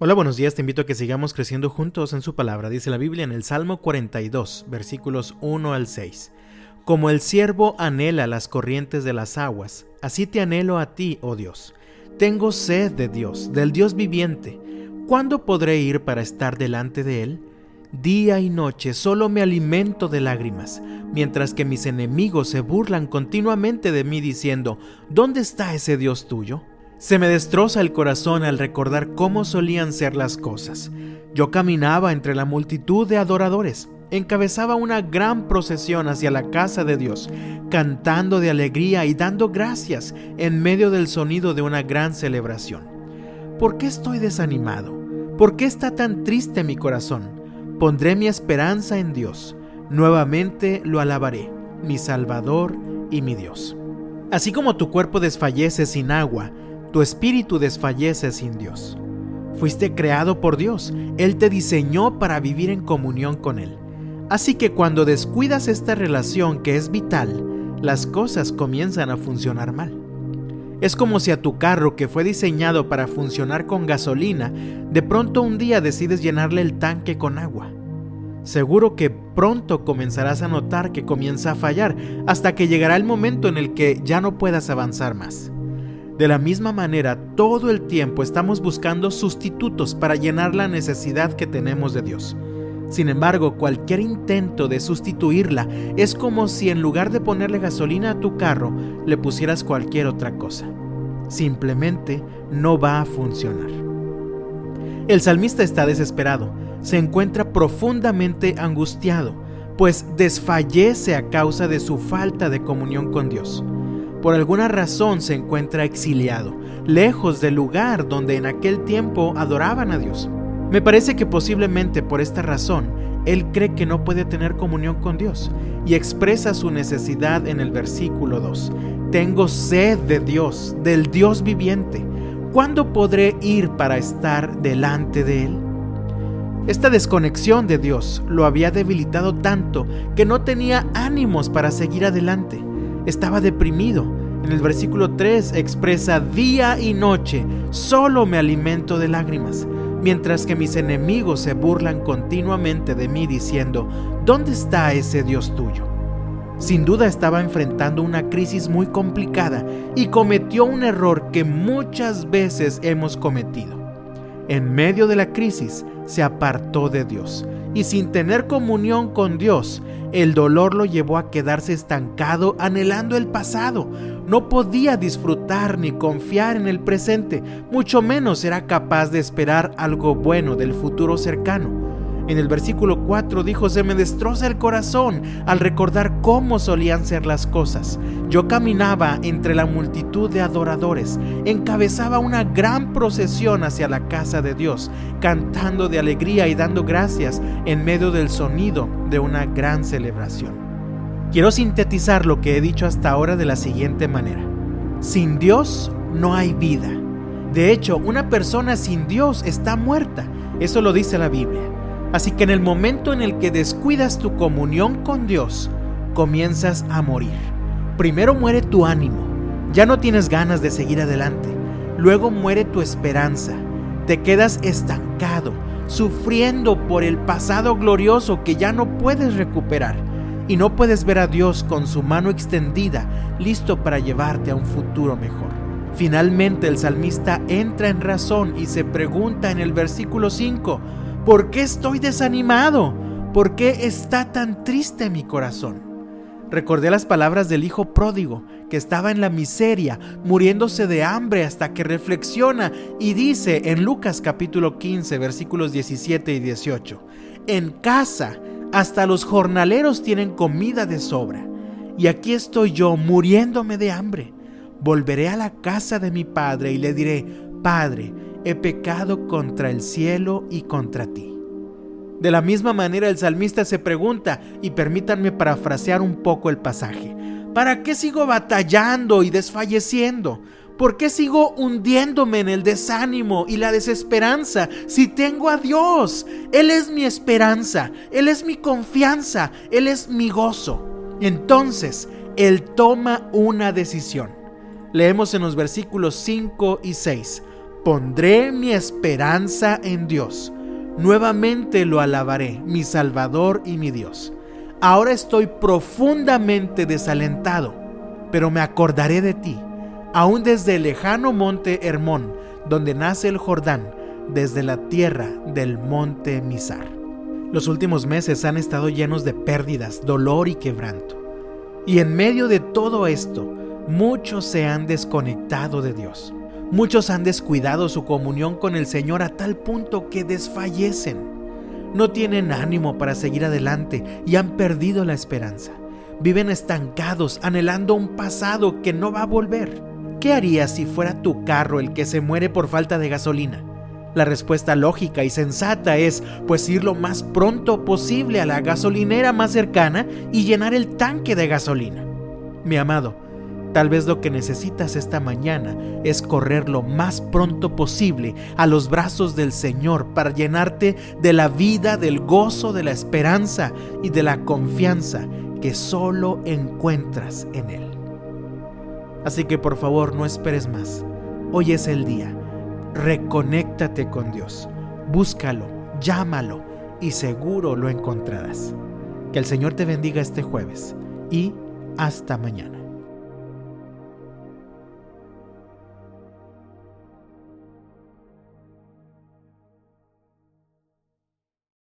Hola, buenos días, te invito a que sigamos creciendo juntos en su palabra, dice la Biblia en el Salmo 42, versículos 1 al 6. Como el siervo anhela las corrientes de las aguas, así te anhelo a ti, oh Dios. Tengo sed de Dios, del Dios viviente. ¿Cuándo podré ir para estar delante de Él? Día y noche solo me alimento de lágrimas, mientras que mis enemigos se burlan continuamente de mí diciendo, ¿dónde está ese Dios tuyo? Se me destroza el corazón al recordar cómo solían ser las cosas. Yo caminaba entre la multitud de adoradores, encabezaba una gran procesión hacia la casa de Dios, cantando de alegría y dando gracias en medio del sonido de una gran celebración. ¿Por qué estoy desanimado? ¿Por qué está tan triste mi corazón? Pondré mi esperanza en Dios. Nuevamente lo alabaré, mi Salvador y mi Dios. Así como tu cuerpo desfallece sin agua, tu espíritu desfallece sin Dios. Fuiste creado por Dios, Él te diseñó para vivir en comunión con Él. Así que cuando descuidas esta relación que es vital, las cosas comienzan a funcionar mal. Es como si a tu carro que fue diseñado para funcionar con gasolina, de pronto un día decides llenarle el tanque con agua. Seguro que pronto comenzarás a notar que comienza a fallar hasta que llegará el momento en el que ya no puedas avanzar más. De la misma manera, todo el tiempo estamos buscando sustitutos para llenar la necesidad que tenemos de Dios. Sin embargo, cualquier intento de sustituirla es como si en lugar de ponerle gasolina a tu carro, le pusieras cualquier otra cosa. Simplemente no va a funcionar. El salmista está desesperado, se encuentra profundamente angustiado, pues desfallece a causa de su falta de comunión con Dios por alguna razón se encuentra exiliado, lejos del lugar donde en aquel tiempo adoraban a Dios. Me parece que posiblemente por esta razón él cree que no puede tener comunión con Dios y expresa su necesidad en el versículo 2. Tengo sed de Dios, del Dios viviente. ¿Cuándo podré ir para estar delante de Él? Esta desconexión de Dios lo había debilitado tanto que no tenía ánimos para seguir adelante estaba deprimido. En el versículo 3 expresa, día y noche solo me alimento de lágrimas, mientras que mis enemigos se burlan continuamente de mí diciendo, ¿dónde está ese Dios tuyo? Sin duda estaba enfrentando una crisis muy complicada y cometió un error que muchas veces hemos cometido. En medio de la crisis se apartó de Dios y sin tener comunión con Dios el dolor lo llevó a quedarse estancado anhelando el pasado. No podía disfrutar ni confiar en el presente, mucho menos era capaz de esperar algo bueno del futuro cercano. En el versículo 4 dijo, se me destroza el corazón al recordar cómo solían ser las cosas. Yo caminaba entre la multitud de adoradores, encabezaba una gran procesión hacia la casa de Dios, cantando de alegría y dando gracias en medio del sonido de una gran celebración. Quiero sintetizar lo que he dicho hasta ahora de la siguiente manera. Sin Dios no hay vida. De hecho, una persona sin Dios está muerta. Eso lo dice la Biblia. Así que en el momento en el que descuidas tu comunión con Dios, comienzas a morir. Primero muere tu ánimo, ya no tienes ganas de seguir adelante. Luego muere tu esperanza, te quedas estancado, sufriendo por el pasado glorioso que ya no puedes recuperar. Y no puedes ver a Dios con su mano extendida, listo para llevarte a un futuro mejor. Finalmente el salmista entra en razón y se pregunta en el versículo 5, ¿Por qué estoy desanimado? ¿Por qué está tan triste mi corazón? Recordé las palabras del hijo pródigo, que estaba en la miseria, muriéndose de hambre hasta que reflexiona y dice en Lucas capítulo 15 versículos 17 y 18, en casa hasta los jornaleros tienen comida de sobra, y aquí estoy yo muriéndome de hambre. Volveré a la casa de mi padre y le diré, Padre, he pecado contra el cielo y contra ti. De la misma manera el salmista se pregunta, y permítanme parafrasear un poco el pasaje, ¿para qué sigo batallando y desfalleciendo? ¿Por qué sigo hundiéndome en el desánimo y la desesperanza si tengo a Dios? Él es mi esperanza, Él es mi confianza, Él es mi gozo. Entonces, Él toma una decisión. Leemos en los versículos 5 y 6 Pondré mi esperanza en Dios. Nuevamente lo alabaré, mi Salvador y mi Dios. Ahora estoy profundamente desalentado, pero me acordaré de ti, aún desde el lejano monte Hermón, donde nace el Jordán, desde la tierra del monte Misar. Los últimos meses han estado llenos de pérdidas, dolor y quebranto. Y en medio de todo esto, muchos se han desconectado de Dios. Muchos han descuidado su comunión con el Señor a tal punto que desfallecen. No tienen ánimo para seguir adelante y han perdido la esperanza. Viven estancados, anhelando un pasado que no va a volver. ¿Qué harías si fuera tu carro el que se muere por falta de gasolina? La respuesta lógica y sensata es pues ir lo más pronto posible a la gasolinera más cercana y llenar el tanque de gasolina. Mi amado, Tal vez lo que necesitas esta mañana es correr lo más pronto posible a los brazos del Señor para llenarte de la vida, del gozo, de la esperanza y de la confianza que solo encuentras en Él. Así que por favor no esperes más. Hoy es el día. Reconéctate con Dios. Búscalo, llámalo y seguro lo encontrarás. Que el Señor te bendiga este jueves y hasta mañana.